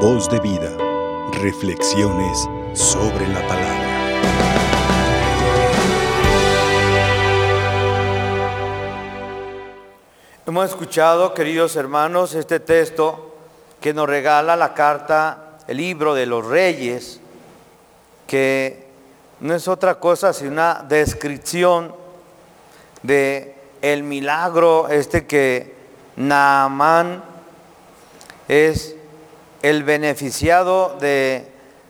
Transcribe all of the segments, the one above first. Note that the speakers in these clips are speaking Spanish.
Voz de vida. Reflexiones sobre la palabra. Hemos escuchado, queridos hermanos, este texto que nos regala la carta, el libro de los reyes, que no es otra cosa sino una descripción de el milagro este que Naamán es el beneficiado de,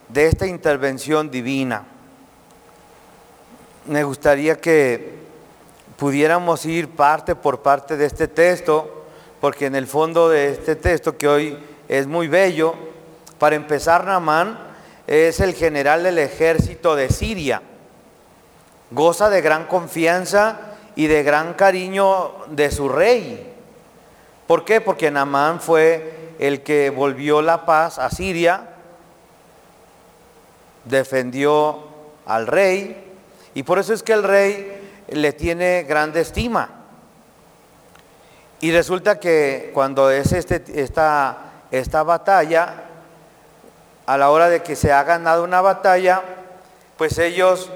de esta intervención divina. Me gustaría que pudiéramos ir parte por parte de este texto, porque en el fondo de este texto que hoy es muy bello, para empezar, Naamán es el general del ejército de Siria. Goza de gran confianza y de gran cariño de su rey. ¿Por qué? Porque Naamán fue el que volvió la paz a Siria, defendió al rey, y por eso es que el rey le tiene grande estima. Y resulta que cuando es este, esta, esta batalla, a la hora de que se ha ganado una batalla, pues ellos,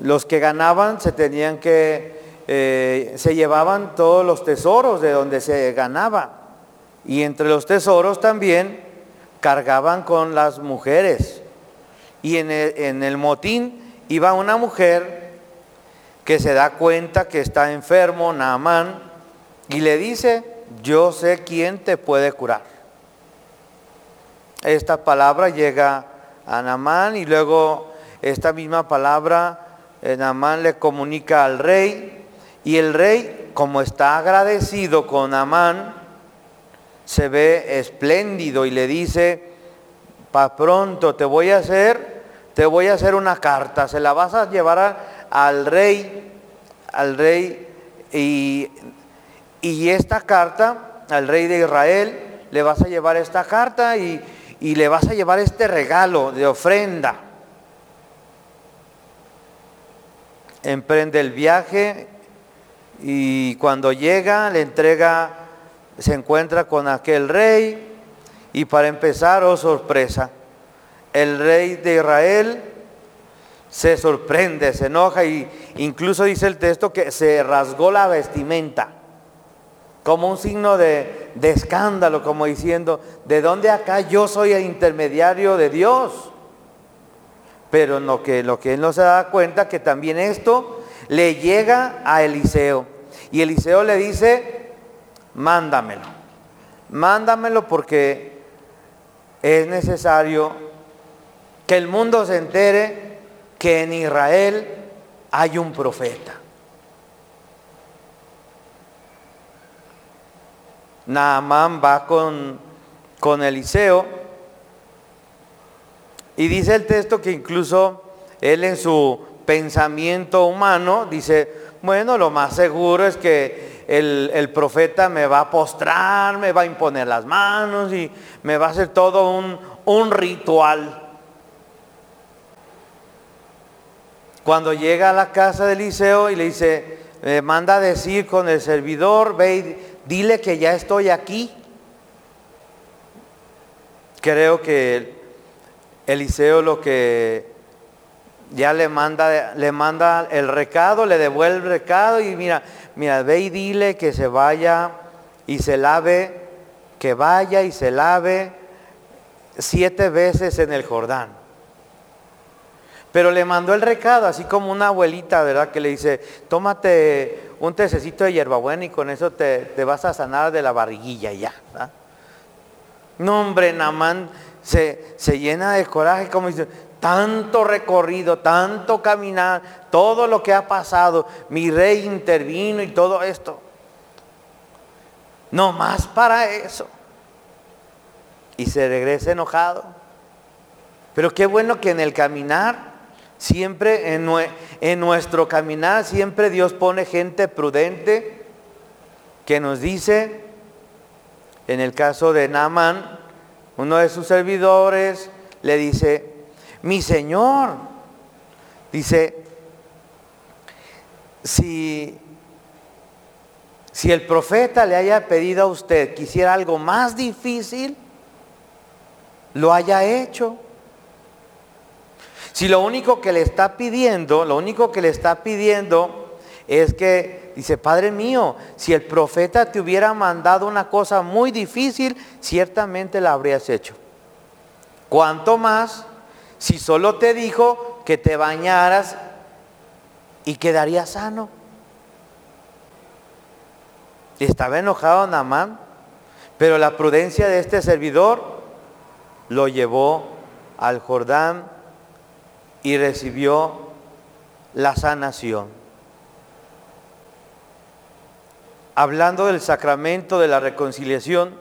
los que ganaban, se tenían que, eh, se llevaban todos los tesoros de donde se ganaba. Y entre los tesoros también cargaban con las mujeres. Y en el, motín iba una mujer que se da cuenta que está enfermo, Naamán, y le dice, yo sé quién te puede curar. Esta palabra llega a Naamán y luego esta misma palabra eh, Naamán le comunica al rey y el rey, como está agradecido con Naamán, se ve espléndido y le dice, pa pronto te voy a hacer, te voy a hacer una carta, se la vas a llevar a, al rey, al rey, y, y, esta carta, al rey de Israel, le vas a llevar esta carta y, y le vas a llevar este regalo de ofrenda. Emprende el viaje y cuando llega le entrega, se encuentra con aquel rey y para empezar, oh sorpresa, el rey de Israel se sorprende, se enoja y incluso dice el texto que se rasgó la vestimenta como un signo de, escándalo, como diciendo, ¿de dónde acá yo soy el intermediario de Dios? Pero lo que, lo que él no se da cuenta que también esto le llega a Eliseo. Y Eliseo le dice, mándamelo, mándamelo porque es necesario que el mundo se entere que en Israel hay un profeta. Naamán va con, con Eliseo y dice el texto que incluso él en su pensamiento humano dice, bueno, lo más seguro es que el, profeta me va a postrar, me va a imponer las manos y me va a hacer todo un, un ritual. Cuando llega a la casa de Eliseo y le dice, me manda a decir con el servidor, ve y dile que ya estoy aquí. Creo que Eliseo lo que ya le manda, le manda el recado, le devuelve el recado y mira, mira, ve y dile que se vaya y se lave, que vaya y se lave siete veces en el Jordán. Pero le mandó el recado, así como una abuelita, ¿verdad? Que le dice, tómate un tececito de hierbabuena y con eso te, te, vas a sanar de la barriguilla ya. ¿verdad? No, hombre, Namán se, se llena de coraje, como dice, tanto recorrido, tanto caminar, todo lo que ha pasado, mi rey intervino y todo esto. No más para eso. Y se regresa enojado. Pero qué bueno que en el caminar Siempre en, nuestro caminar, siempre Dios pone gente prudente que nos dice, en el caso de Naaman, uno de sus servidores le dice, mi Señor, dice, si, si el profeta le haya pedido a usted que hiciera algo más difícil, lo haya hecho. Si lo único que le está pidiendo, lo único que le está pidiendo es que, dice, Padre mío, si el profeta te hubiera mandado una cosa muy difícil, ciertamente la habrías hecho. ¿Cuánto más si solo te dijo que te bañaras y quedarías sano? Y estaba enojado Namán, pero la prudencia de este servidor lo llevó al Jordán y recibió la sanación. Hablando del sacramento de la reconciliación,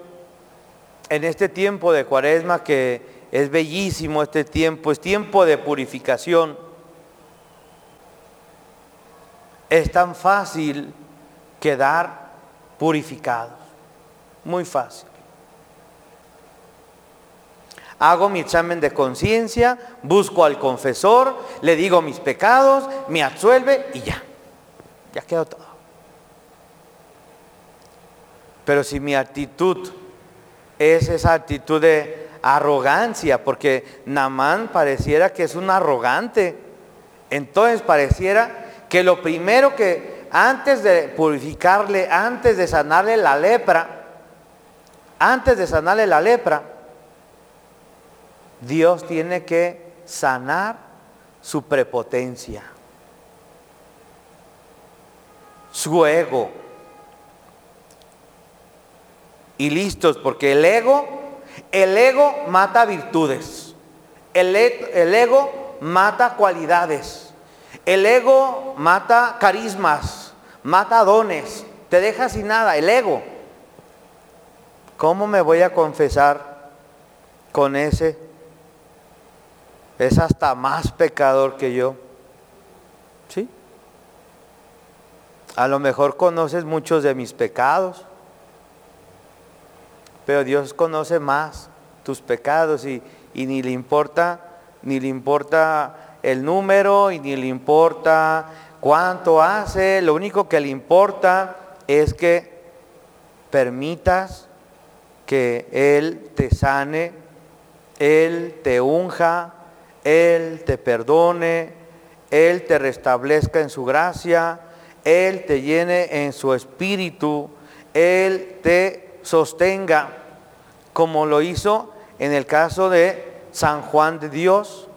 en este tiempo de cuaresma que es bellísimo este tiempo, es tiempo de purificación, es tan fácil quedar purificados, muy fácil hago mi examen de conciencia, busco al confesor, le digo mis pecados, me absuelve y ya. Ya quedó todo. Pero si mi actitud es esa actitud de arrogancia, porque Namán pareciera que es un arrogante, entonces pareciera que lo primero que antes de purificarle, antes de sanarle la lepra, antes de sanarle la lepra, Dios tiene que sanar su prepotencia, su ego. Y listos, porque el ego, el ego mata virtudes, el, e, el ego mata cualidades, el ego mata carismas, mata dones, te deja sin nada, el ego. ¿Cómo me voy a confesar con ese es hasta más pecador que yo. ¿Sí? A lo mejor conoces muchos de mis pecados, pero Dios conoce más tus pecados y, y ni le importa, ni le importa el número y ni le importa cuánto hace, lo único que le importa es que permitas que Él te sane, Él te unja, él te perdone, Él te restablezca en su gracia, Él te llene en su espíritu, Él te sostenga, como lo hizo en el caso de San Juan de Dios.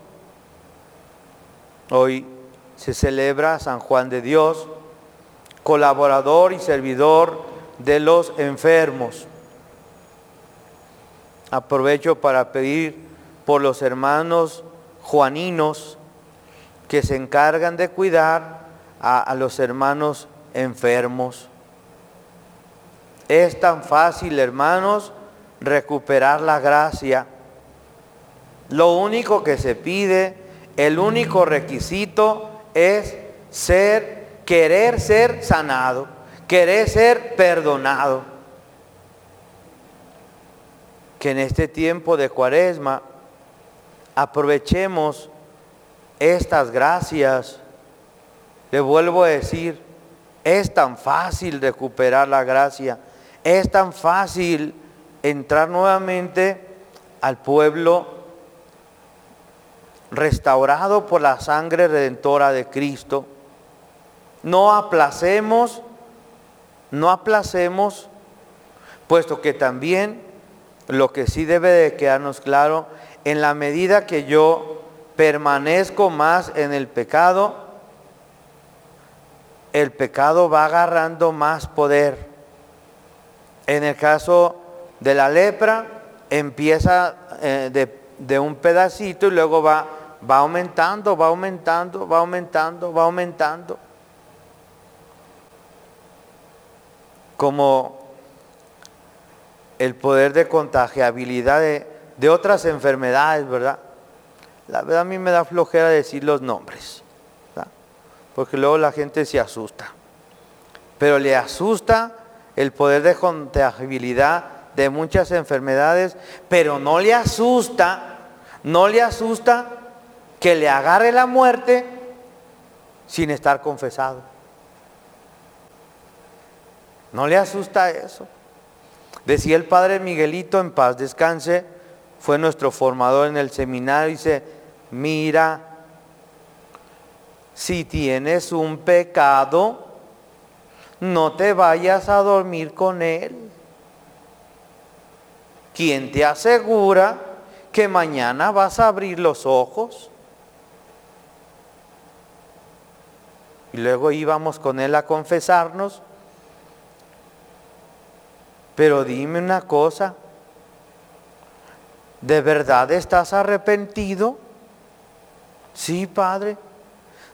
Hoy se celebra San Juan de Dios, colaborador y servidor de los enfermos. Aprovecho para pedir por los hermanos juaninos que se encargan de cuidar a, los hermanos enfermos. Es tan fácil, hermanos, recuperar la gracia. Lo único que se pide, el único requisito es ser, querer ser sanado, querer ser perdonado. Que en este tiempo de cuaresma aprovechemos estas gracias. Le vuelvo a decir, es tan fácil recuperar la gracia, es tan fácil entrar nuevamente al pueblo restaurado por la sangre redentora de Cristo. No aplacemos, no aplacemos, puesto que también lo que sí debe de quedarnos claro en la medida que yo permanezco más en el pecado, el pecado va agarrando más poder. En el caso de la lepra, empieza eh, de, un pedacito y luego va, va aumentando, va aumentando, va aumentando, va aumentando. Como el poder de contagiabilidad de, de otras enfermedades, ¿verdad? La verdad a mí me da flojera decir los nombres, ¿verdad? porque luego la gente se asusta. Pero le asusta el poder de contagibilidad de muchas enfermedades, pero no le asusta, no le asusta que le agarre la muerte sin estar confesado. No le asusta eso. Decía el padre Miguelito en paz descanse, fue nuestro formador en el seminario, dice, mira, si tienes un pecado, no te vayas a dormir con él. ¿Quién te asegura que mañana vas a abrir los ojos? Y luego íbamos con él a confesarnos. Pero dime una cosa, ¿de verdad estás arrepentido? Sí, Padre.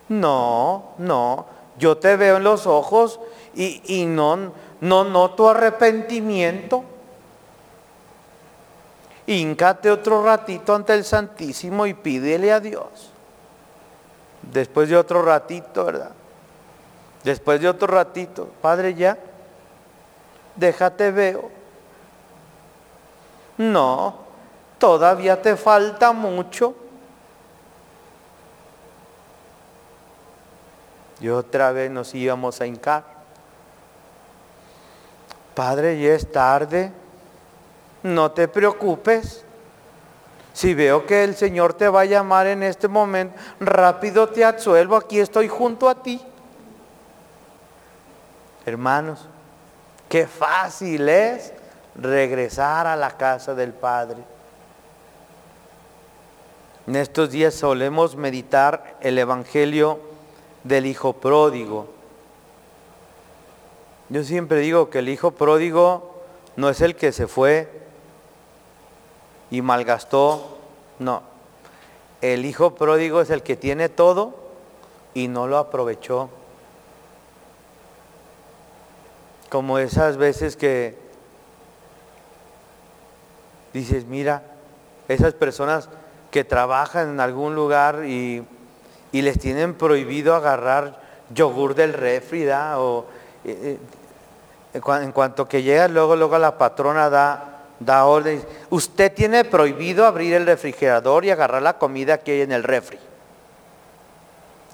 No, no, yo te veo en los ojos y, y no, no noto arrepentimiento. Híncate otro ratito ante el Santísimo y pídele a Dios. Después de otro ratito, ¿verdad? Después de otro ratito, Padre ya, déjate veo. No, todavía te falta mucho. Y otra vez nos íbamos a hincar. Padre, ya es tarde. No te preocupes. Si veo que el Señor te va a llamar en este momento, rápido te absuelvo, aquí estoy junto a ti. Hermanos, qué fácil es regresar a la casa del Padre. En estos días solemos meditar el Evangelio del Hijo Pródigo. Yo siempre digo que el Hijo Pródigo no es el que se fue y malgastó. No, el hijo pródigo es el que tiene todo y no lo aprovechó. Como esas veces que dices, mira, esas personas que trabajan en algún lugar y, les tienen prohibido agarrar yogur del refri, o eh, eh, en cuanto que llega, luego, luego la patrona da da orden. Usted tiene prohibido abrir el refrigerador y agarrar la comida que hay en el refri.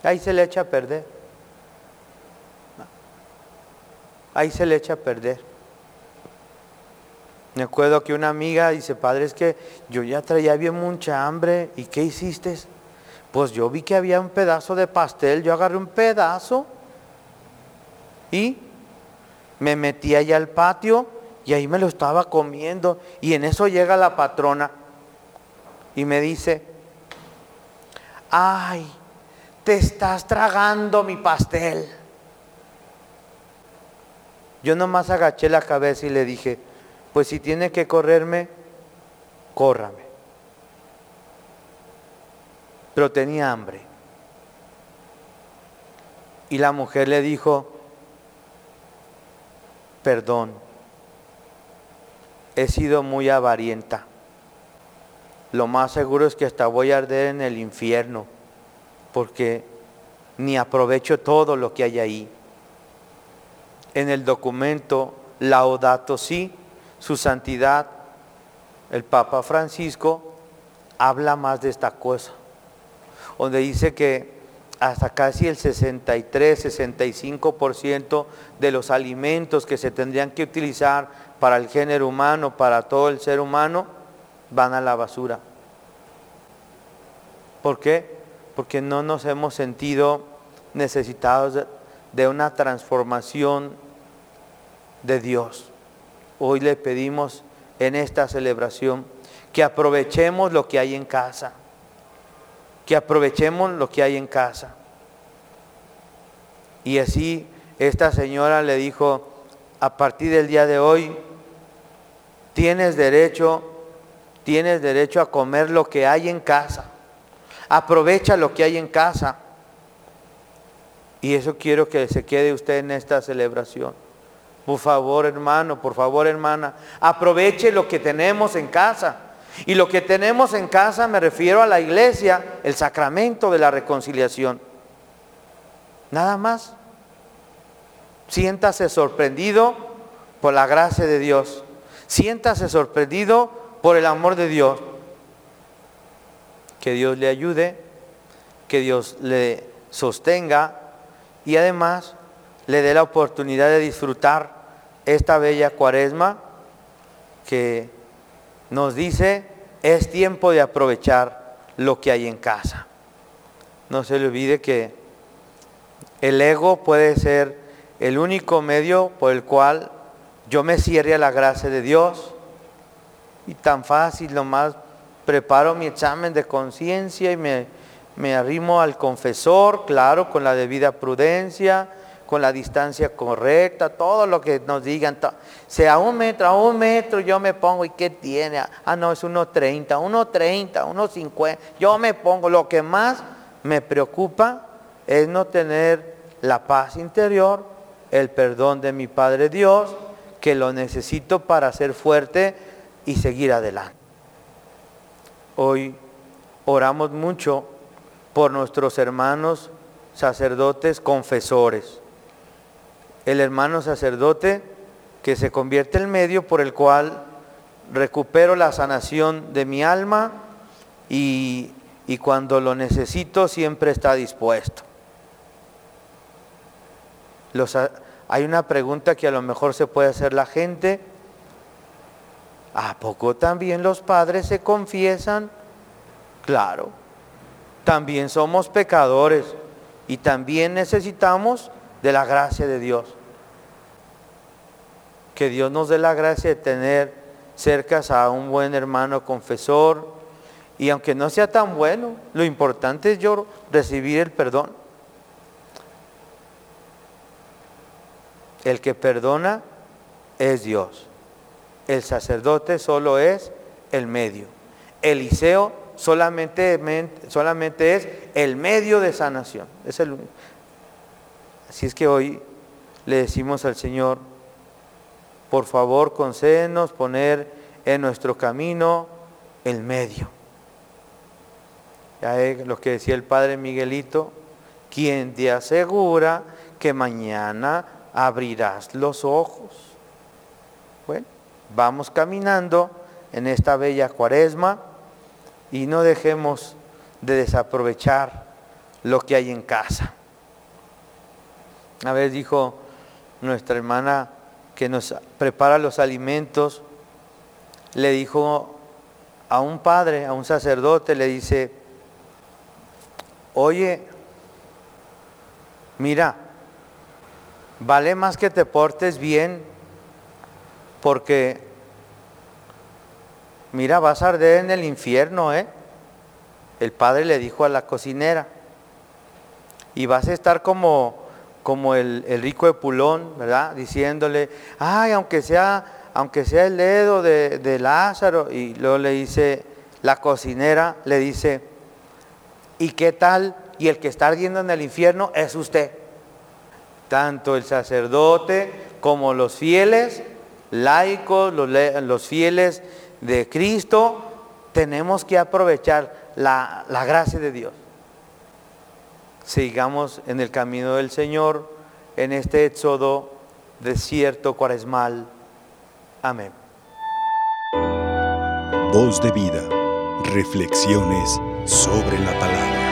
Ahí se le echa a perder. Ahí se le echa a perder. Me acuerdo que una amiga dice, padre, es que yo ya traía bien mucha hambre. ¿Y qué hiciste? Pues yo vi que había un pedazo de pastel, yo agarré un pedazo y me metí allá al patio y ahí me lo estaba comiendo. Y en eso llega la patrona y me dice, ay, te estás tragando mi pastel. Yo nomás agaché la cabeza y le dije, pues si tiene que correrme, córrame. Pero tenía hambre. Y la mujer le dijo, perdón he sido muy avarienta. Lo más seguro es que hasta voy a arder en el infierno, porque ni aprovecho todo lo que hay ahí. En el documento Laudato Si, su santidad, el Papa Francisco, habla más de esta cosa, donde dice que hasta casi el 63-65% de los alimentos que se tendrían que utilizar para el género humano, para todo el ser humano, van a la basura. ¿Por qué? Porque no nos hemos sentido necesitados de una transformación de Dios. Hoy le pedimos en esta celebración que aprovechemos lo que hay en casa, que aprovechemos lo que hay en casa. Y así esta señora le dijo, a partir del día de hoy, tienes derecho, tienes derecho a comer lo que hay en casa. Aprovecha lo que hay en casa. Y eso quiero que se quede usted en esta celebración. Por favor, hermano, por favor, hermana, aproveche lo que tenemos en casa. Y lo que tenemos en casa me refiero a la iglesia, el sacramento de la reconciliación. Nada más. Siéntase sorprendido por la gracia de Dios. Siéntase sorprendido por el amor de Dios. Que Dios le ayude, que Dios le sostenga y además le dé la oportunidad de disfrutar esta bella cuaresma que nos dice es tiempo de aprovechar lo que hay en casa. No se le olvide que el ego puede ser el único medio por el cual yo me cierre a la gracia de Dios. Y tan fácil, nomás preparo mi examen de conciencia y me, me arrimo al confesor, claro, con la debida prudencia, con la distancia correcta, todo lo que nos digan, sea un metro, a un metro yo me pongo, ¿y qué tiene? Ah, no, es 1.30, 1.30, 1.50, yo me pongo, lo que más me preocupa es no tener la paz interior, el perdón de mi Padre Dios, que lo necesito para ser fuerte y seguir adelante. Hoy oramos mucho por nuestros hermanos sacerdotes confesores el hermano sacerdote que se convierte en medio por el cual recupero la sanación de mi alma y, cuando lo necesito siempre está dispuesto. hay una pregunta que a lo mejor se puede hacer la gente. ¿A poco también los padres se confiesan? Claro, también somos pecadores y también necesitamos de la gracia de Dios que Dios nos dé la gracia de tener cerca a un buen hermano confesor. Y aunque no sea tan bueno, lo importante es yo recibir el perdón. El que perdona es Dios. El sacerdote solo es el medio. Eliseo solamente, solamente es el medio de sanación. Es el, así es que hoy le decimos al Señor, por favor concédenos poner en nuestro camino el medio. Ya es lo que decía el padre Miguelito, quien te asegura que mañana abrirás los ojos. Bueno, vamos caminando en esta bella cuaresma y no dejemos de desaprovechar lo que hay en casa. A ver, dijo nuestra hermana que nos prepara los alimentos, le dijo a un padre, a un sacerdote, le dice, oye, mira, vale más que te portes bien, porque, mira, vas a arder en el infierno, ¿eh? El padre le dijo a la cocinera, y vas a estar como como el, rico de Pulón, ¿verdad? Diciéndole, ay, aunque sea, aunque sea el dedo de, Lázaro. Y luego le dice, la cocinera le dice, ¿y qué tal? Y el que está ardiendo en el infierno es usted. Tanto el sacerdote como los fieles, laicos, los, fieles de Cristo, tenemos que aprovechar la gracia de Dios sigamos en el camino del Señor en este éxodo desierto cuaresmal. Amén. Voz de vida, reflexiones sobre la palabra.